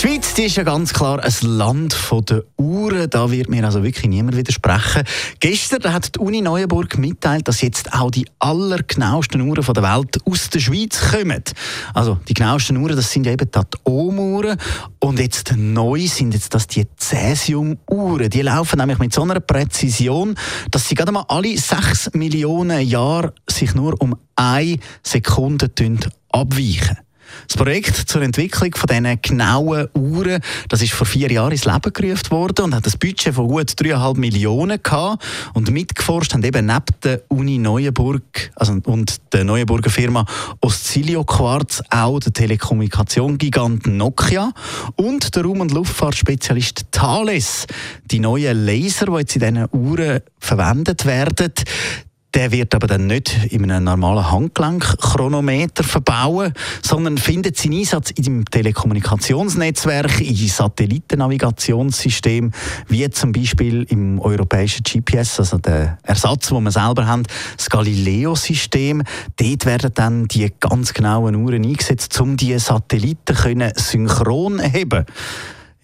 Die Schweiz die ist ja ganz klar ein Land der Uhren. Da wird mir also wirklich niemand widersprechen. Gestern hat die Uni Neuenburg mitteilt, dass jetzt auch die allergenauesten Uhren der Welt aus der Schweiz kommen. Also die genauesten Uhren, das sind eben die Atomuhren. Und jetzt neu sind jetzt das die Cäsium-Uhren. Die laufen nämlich mit so einer Präzision, dass sie gerade mal alle sechs Millionen Jahre sich nur um eine Sekunde abweichen. Das Projekt zur Entwicklung von diesen genauen Uhren, das ist vor vier Jahren ins Leben gerufen worden und hat ein Budget von gut 3,5 Millionen gehabt. Und mitgeforscht haben eben neben der Uni Neuenburg also, und der Neuenburger Firma Oscillio Quartz auch der Telekommunikationsgigant Nokia und der Raum- und Luftfahrtspezialist Thales. Die neuen Laser, die jetzt in diesen Uhren verwendet werden, der wird aber dann nicht in einem normalen Handgelenkchronometer verbauen, sondern findet seinen Einsatz in dem Telekommunikationsnetzwerk, in Satellitennavigationssystem, wie zum Beispiel im europäischen GPS, also der Ersatz, den wir selber haben, das Galileo-System. Dort werden dann die ganz genauen Uhren eingesetzt, um die Satelliten können synchron heben.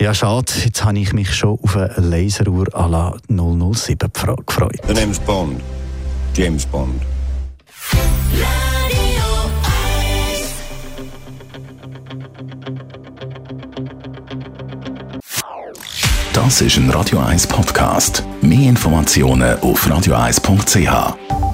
Ja, schade. Jetzt habe ich mich schon auf eine Laseruhr à la 007 gefreut. The name's Bond. James Bond. Das ist ein Radio 1 Podcast. Mehr Informationen auf radio1.ch.